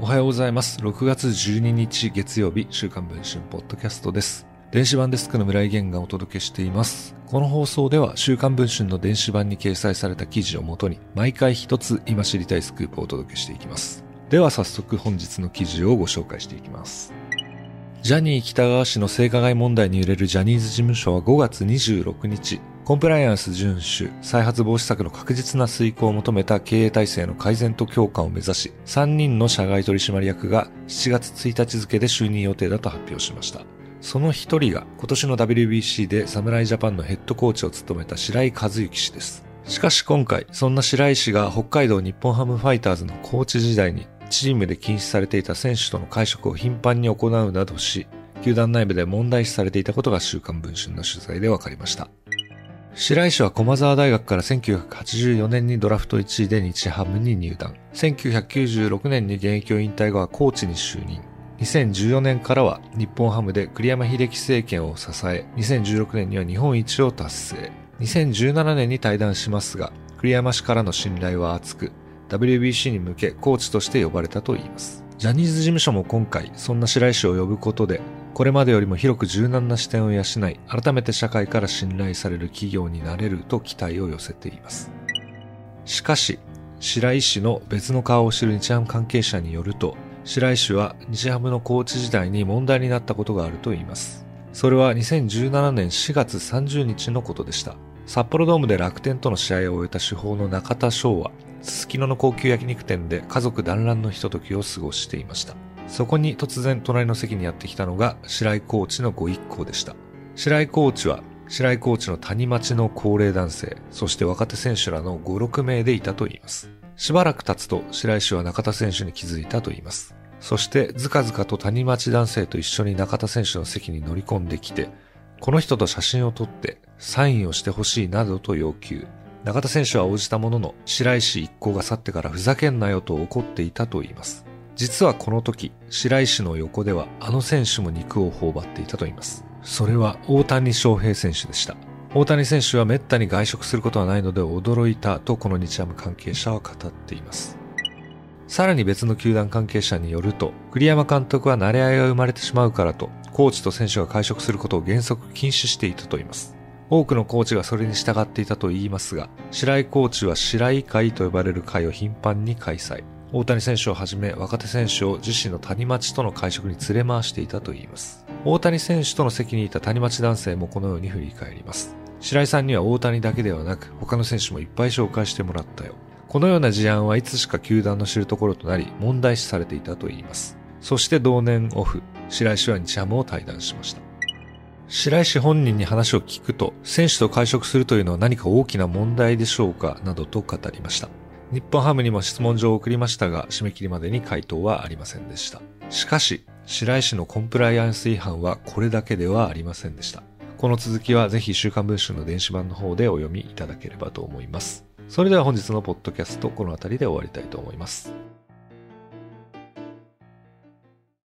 おはようございます。6月12日月曜日、週刊文春ポッドキャストです。電子版デスクの村井源がお届けしています。この放送では、週刊文春の電子版に掲載された記事をもとに、毎回一つ今知りたいスクープをお届けしていきます。では早速本日の記事をご紹介していきます。ジャニー北川氏の性加害問題に揺れるジャニーズ事務所は5月26日、コンプライアンス遵守、再発防止策の確実な遂行を求めた経営体制の改善と強化を目指し、3人の社外取締役が7月1日付で就任予定だと発表しました。その一人が今年の WBC で侍ジャパンのヘッドコーチを務めた白井和幸氏です。しかし今回、そんな白井氏が北海道日本ハムファイターズのコーチ時代にチームで禁止されていた選手との会食を頻繁に行うなどし、球団内部で問題視されていたことが週刊文春の取材で分かりました。白井氏は駒沢大学から1984年にドラフト1位で日ハムに入団。1996年に現役を引退後はコーチに就任。2014年からは日本ハムで栗山秀樹政権を支え、2016年には日本一を達成。2017年に退団しますが、栗山氏からの信頼は厚く、WBC に向けコーチとして呼ばれたといいます。ジャニーズ事務所も今回、そんな白井氏を呼ぶことで、これまでよりも広く柔軟な視点を養い、改めて社会から信頼される企業になれると期待を寄せています。しかし、白井氏の別の顔を知る日ハム関係者によると、白井氏は日ハムのコーチ時代に問題になったことがあるといいます。それは2017年4月30日のことでした。札幌ドームで楽天との試合を終えた主砲の中田翔は、すすきのの高級焼肉店で家族団らんのひとときを過ごしていました。そこに突然隣の席にやってきたのが白井コーチのご一行でした。白井コーチは白井コーチの谷町の高齢男性、そして若手選手らの5、6名でいたといいます。しばらく経つと白井氏は中田選手に気づいたといいます。そしてずかずかと谷町男性と一緒に中田選手の席に乗り込んできて、この人と写真を撮ってサインをしてほしいなどと要求。中田選手は応じたものの、白井氏一行が去ってからふざけんなよと怒っていたといいます。実はこの時、白井氏の横ではあの選手も肉を頬張っていたといいます。それは大谷翔平選手でした。大谷選手は滅多に外食することはないので驚いたとこの日ハム関係者は語っています。さらに別の球団関係者によると、栗山監督は慣れ合いが生まれてしまうからと、コーチと選手が会食することを原則禁止していたと言います。多くのコーチがそれに従っていたと言いますが、白井コーチは白井会と呼ばれる会を頻繁に開催。大谷選手をはじめ若手選手を自身の谷町との会食に連れ回していたと言います。大谷選手との席にいた谷町男性もこのように振り返ります。白井さんには大谷だけではなく他の選手もいっぱい紹介してもらったよ。このような事案はいつしか球団の知るところとなり問題視されていたと言います。そして同年オフ、白井氏は日ハムを退団しました。白井氏本人に話を聞くと、選手と会食するというのは何か大きな問題でしょうか？などと語りました。日本ハムにも質問状を送りましたが、締め切りまでに回答はありませんでした。しかし、白石のコンプライアンス違反はこれだけではありませんでした。この続きはぜひ週刊文春の電子版の方でお読みいただければと思います。それでは本日のポッドキャスト、この辺りで終わりたいと思います。